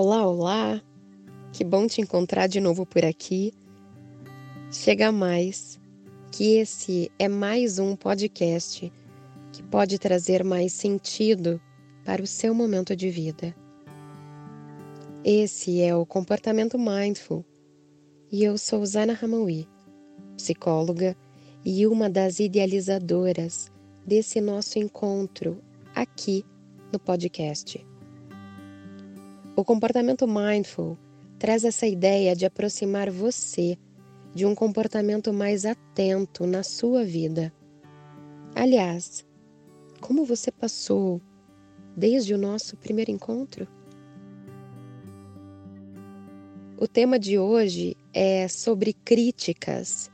Olá, olá! Que bom te encontrar de novo por aqui. Chega mais, que esse é mais um podcast que pode trazer mais sentido para o seu momento de vida. Esse é o Comportamento Mindful e eu sou Zana Ramaui, psicóloga e uma das idealizadoras desse nosso encontro aqui no podcast. O comportamento mindful traz essa ideia de aproximar você de um comportamento mais atento na sua vida. Aliás, como você passou desde o nosso primeiro encontro? O tema de hoje é sobre críticas.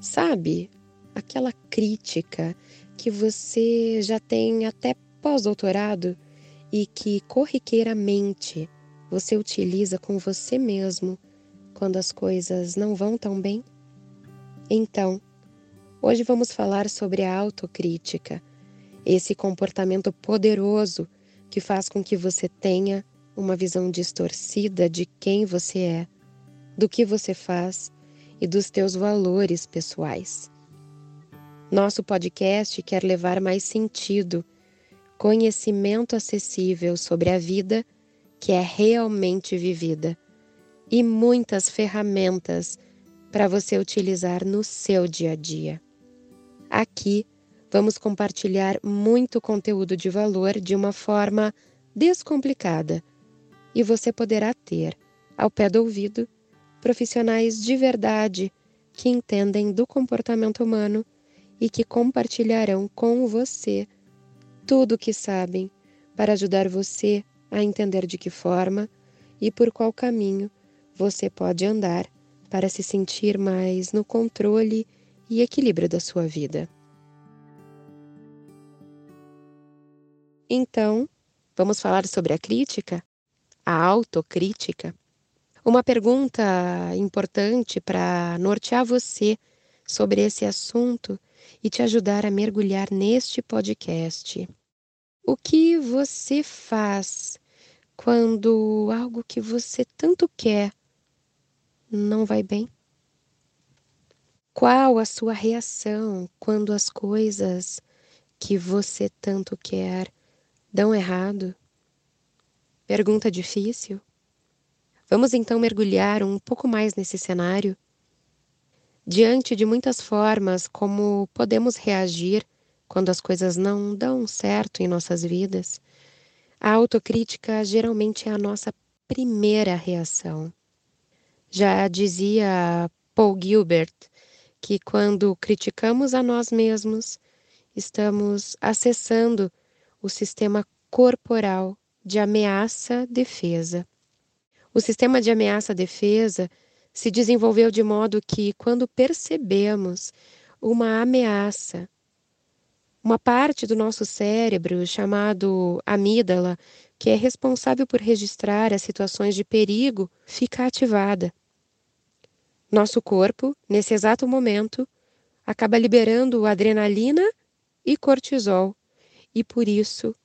Sabe, aquela crítica que você já tem até pós-doutorado e que corriqueiramente você utiliza com você mesmo quando as coisas não vão tão bem? Então, hoje vamos falar sobre a autocrítica, esse comportamento poderoso que faz com que você tenha uma visão distorcida de quem você é, do que você faz e dos teus valores pessoais. Nosso podcast quer levar mais sentido, conhecimento acessível sobre a vida que é realmente vivida e muitas ferramentas para você utilizar no seu dia a dia. Aqui vamos compartilhar muito conteúdo de valor de uma forma descomplicada e você poderá ter, ao pé do ouvido, profissionais de verdade que entendem do comportamento humano e que compartilharão com você tudo o que sabem para ajudar você a entender de que forma e por qual caminho você pode andar para se sentir mais no controle e equilíbrio da sua vida. Então, vamos falar sobre a crítica? a autocrítica, uma pergunta importante para nortear você sobre esse assunto e te ajudar a mergulhar neste podcast. O que você faz quando algo que você tanto quer não vai bem? Qual a sua reação quando as coisas que você tanto quer dão errado? Pergunta difícil? Vamos então mergulhar um pouco mais nesse cenário? Diante de muitas formas como podemos reagir quando as coisas não dão certo em nossas vidas, a autocrítica geralmente é a nossa primeira reação. Já dizia Paul Gilbert que quando criticamos a nós mesmos, estamos acessando o sistema corporal de ameaça-defesa. O sistema de ameaça-defesa se desenvolveu de modo que, quando percebemos uma ameaça, uma parte do nosso cérebro, chamado amígdala, que é responsável por registrar as situações de perigo, fica ativada. Nosso corpo, nesse exato momento, acaba liberando adrenalina e cortisol, e por isso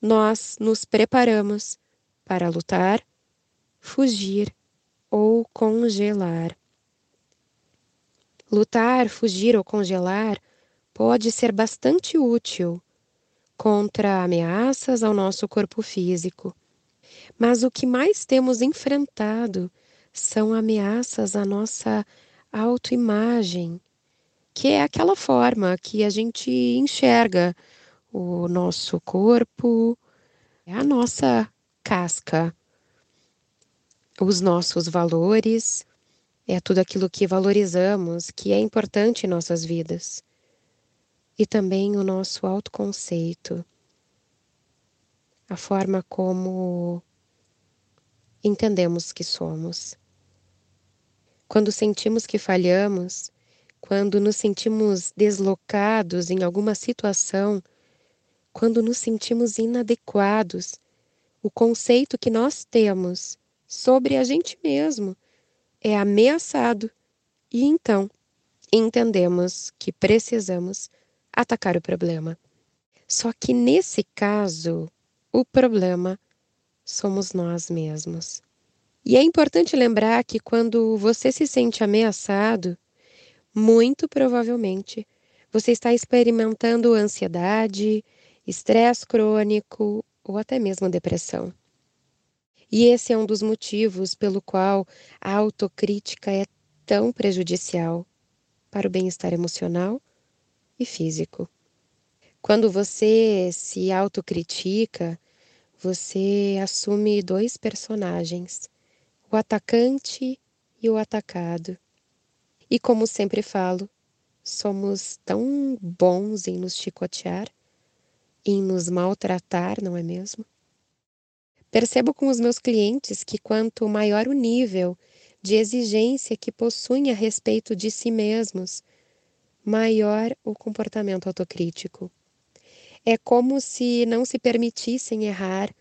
nós nos preparamos para lutar, fugir ou congelar. Lutar, fugir ou congelar pode ser bastante útil contra ameaças ao nosso corpo físico. Mas o que mais temos enfrentado são ameaças à nossa autoimagem, que é aquela forma que a gente enxerga o nosso corpo, a nossa casca, os nossos valores, é tudo aquilo que valorizamos, que é importante em nossas vidas. E também o nosso autoconceito, a forma como entendemos que somos. Quando sentimos que falhamos, quando nos sentimos deslocados em alguma situação, quando nos sentimos inadequados, o conceito que nós temos sobre a gente mesmo é ameaçado e então entendemos que precisamos atacar o problema. Só que nesse caso, o problema somos nós mesmos. E é importante lembrar que quando você se sente ameaçado, muito provavelmente você está experimentando ansiedade, estresse crônico ou até mesmo depressão. E esse é um dos motivos pelo qual a autocrítica é tão prejudicial para o bem-estar emocional e físico. Quando você se autocritica, você assume dois personagens o atacante e o atacado. E como sempre falo, somos tão bons em nos chicotear, em nos maltratar, não é mesmo? Percebo com os meus clientes que quanto maior o nível de exigência que possuem a respeito de si mesmos, maior o comportamento autocrítico. É como se não se permitissem errar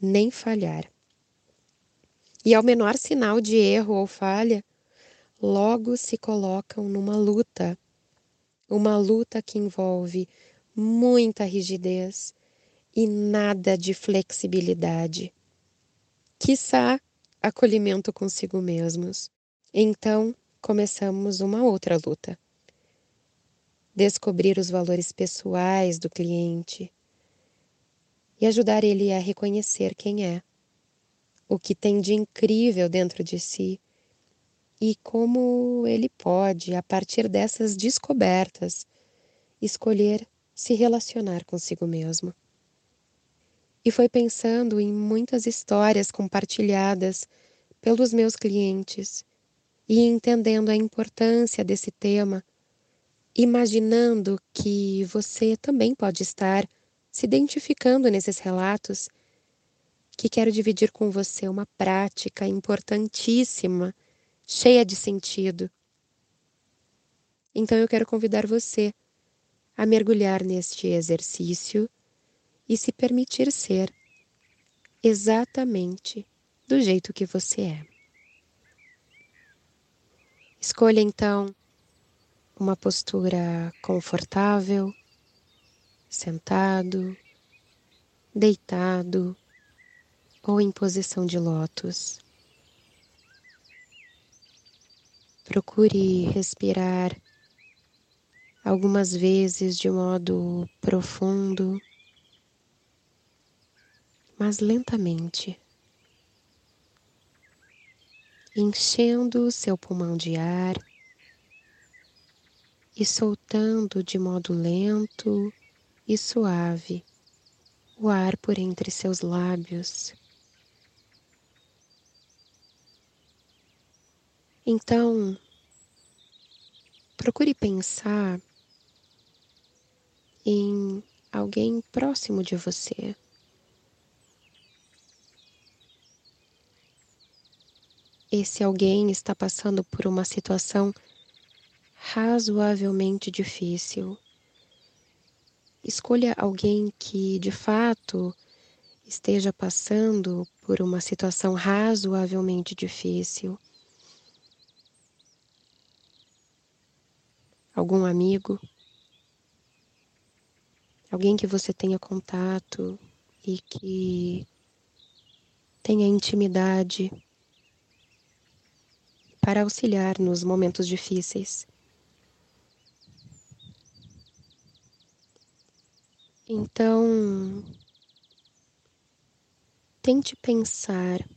nem falhar. E ao menor sinal de erro ou falha, logo se colocam numa luta. Uma luta que envolve muita rigidez e nada de flexibilidade. Quiçá acolhimento consigo mesmos. Então, começamos uma outra luta. Descobrir os valores pessoais do cliente e ajudar ele a reconhecer quem é o que tem de incrível dentro de si e como ele pode, a partir dessas descobertas, escolher se relacionar consigo mesmo. E foi pensando em muitas histórias compartilhadas pelos meus clientes e entendendo a importância desse tema, imaginando que você também pode estar se identificando nesses relatos que quero dividir com você uma prática importantíssima, cheia de sentido. Então eu quero convidar você a mergulhar neste exercício e se permitir ser exatamente do jeito que você é. Escolha então uma postura confortável, sentado, deitado ou em posição de lótus. Procure respirar algumas vezes de modo profundo, mas lentamente, enchendo seu pulmão de ar e soltando de modo lento e suave o ar por entre seus lábios. Então, procure pensar em alguém próximo de você. Esse alguém está passando por uma situação razoavelmente difícil. Escolha alguém que de fato esteja passando por uma situação razoavelmente difícil. Algum amigo, alguém que você tenha contato e que tenha intimidade para auxiliar nos momentos difíceis. Então, tente pensar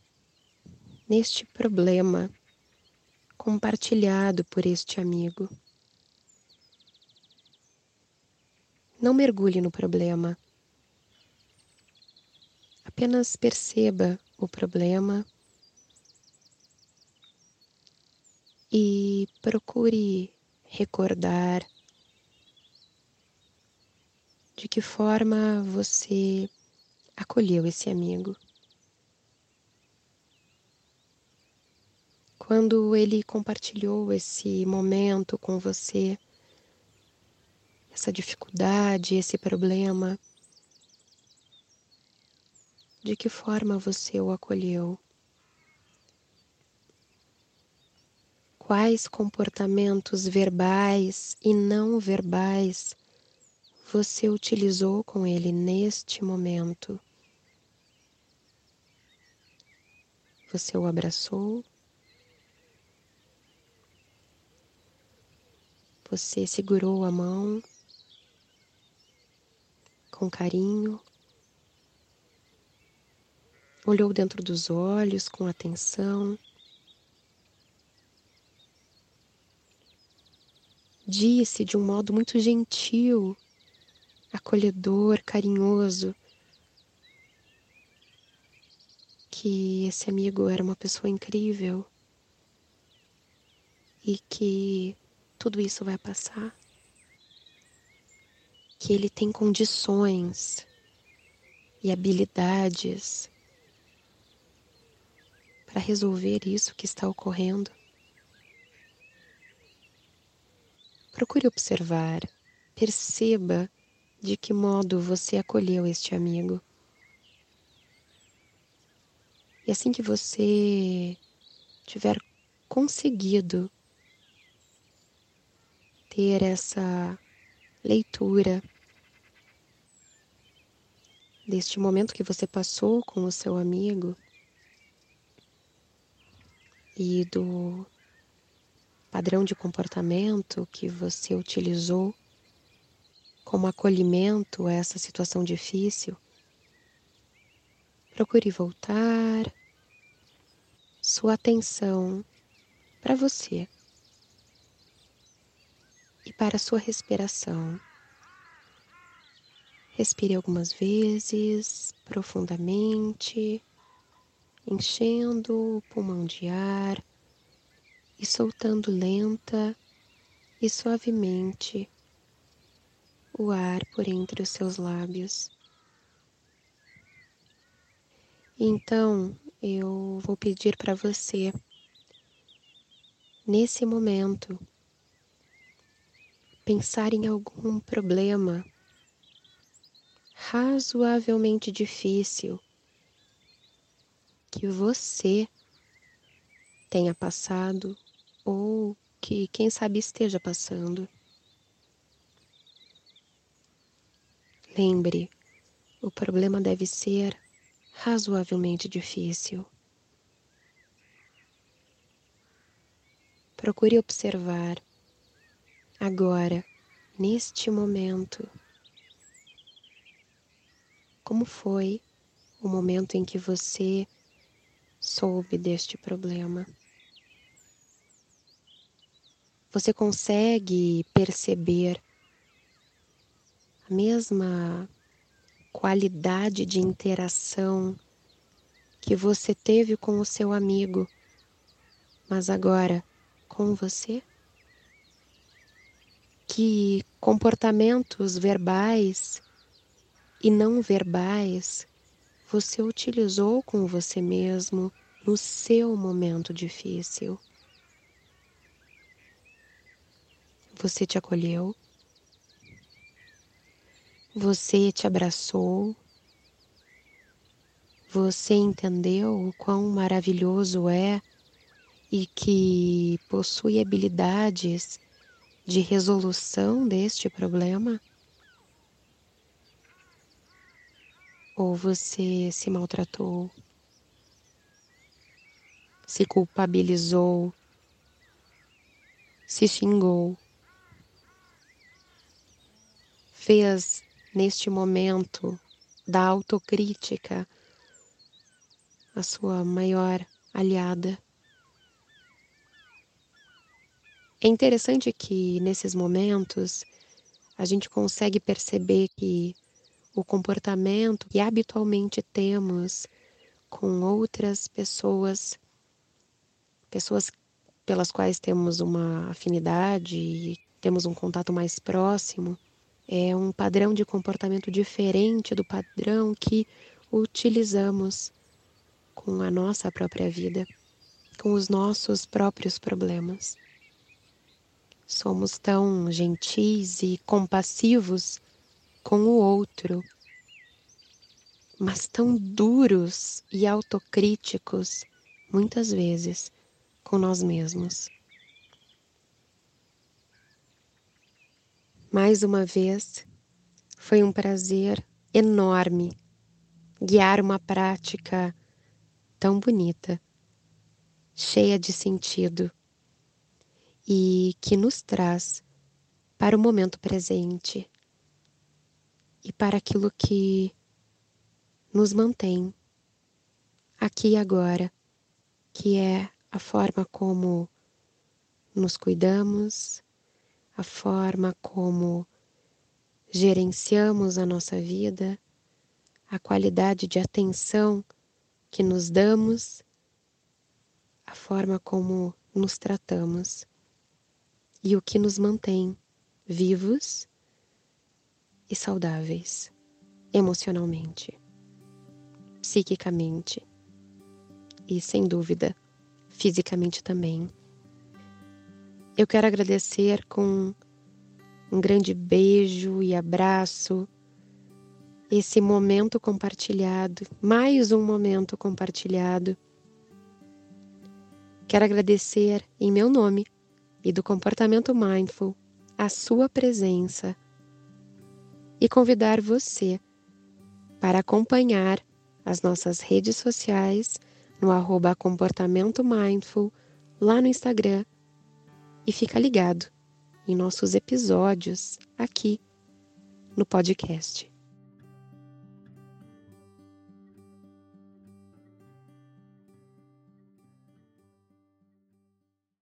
neste problema compartilhado por este amigo. Não mergulhe no problema. Apenas perceba o problema e procure recordar de que forma você acolheu esse amigo. Quando ele compartilhou esse momento com você, essa dificuldade, esse problema? De que forma você o acolheu? quais comportamentos verbais e não verbais você utilizou com ele neste momento. Você o abraçou? Você segurou a mão com carinho? Olhou dentro dos olhos com atenção? Disse de um modo muito gentil, acolhedor, carinhoso, que esse amigo era uma pessoa incrível e que tudo isso vai passar, que ele tem condições e habilidades para resolver isso que está ocorrendo. Procure observar, perceba de que modo você acolheu este amigo. E assim que você tiver conseguido ter essa leitura deste momento que você passou com o seu amigo e do padrão de comportamento que você utilizou como acolhimento a essa situação difícil, Procure voltar sua atenção para você e para sua respiração. Respire algumas vezes profundamente, enchendo o pulmão de ar e soltando lenta e suavemente o ar por entre os seus lábios. Então, eu vou pedir para você, nesse momento, pensar em algum problema razoavelmente difícil que você tenha passado ou que, quem sabe, esteja passando. Lembre, o problema deve ser razoavelmente difícil. Procure observar agora, neste momento, como foi o momento em que você soube deste problema. Você consegue perceber a mesma qualidade de interação que você teve com o seu amigo, mas agora com você? Que comportamentos verbais e não verbais você utilizou com você mesmo no seu momento difícil? Você te acolheu? Você te abraçou, você entendeu o quão maravilhoso é e que possui habilidades de resolução deste problema? Ou você se maltratou, se culpabilizou, se xingou, fez neste momento da autocrítica, a sua maior aliada. É interessante que nesses momentos a gente consegue perceber que o comportamento que habitualmente temos com outras pessoas, pessoas pelas quais temos uma afinidade e temos um contato mais próximo, é um padrão de comportamento diferente do padrão que utilizamos com a nossa própria vida, com os nossos próprios problemas. Somos tão gentis e compassivos com o outro, mas tão duros e autocríticos, muitas vezes, com nós mesmos. Mais uma vez, foi um prazer enorme guiar uma prática tão bonita cheia de sentido e que nos traz para o momento presente e para aquilo que nos mantém aqui e agora, que é a forma como nos cuidamos, a forma como gerenciamos a nossa vida, a qualidade de atenção que nos damos, a forma como nos tratamos e o que nos mantém vivos e saudáveis emocionalmente, psiquicamente e, sem dúvida, fisicamente também. Eu quero agradecer com um grande beijo e abraço esse momento compartilhado, mais um momento compartilhado. Quero agradecer em meu nome e do comportamento mindful a sua presença e convidar você para acompanhar as nossas redes sociais no arroba comportamento mindful lá no Instagram e fica ligado em nossos episódios aqui no podcast.